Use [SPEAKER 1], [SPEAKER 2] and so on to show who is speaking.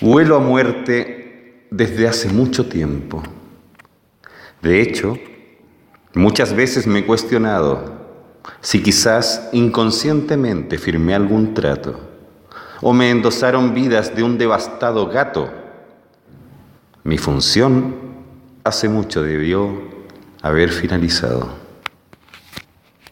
[SPEAKER 1] Huelo a muerte desde hace mucho tiempo. De hecho, muchas veces me he cuestionado si quizás inconscientemente firmé algún trato o me endosaron vidas de un devastado gato. Mi función hace mucho debió haber finalizado.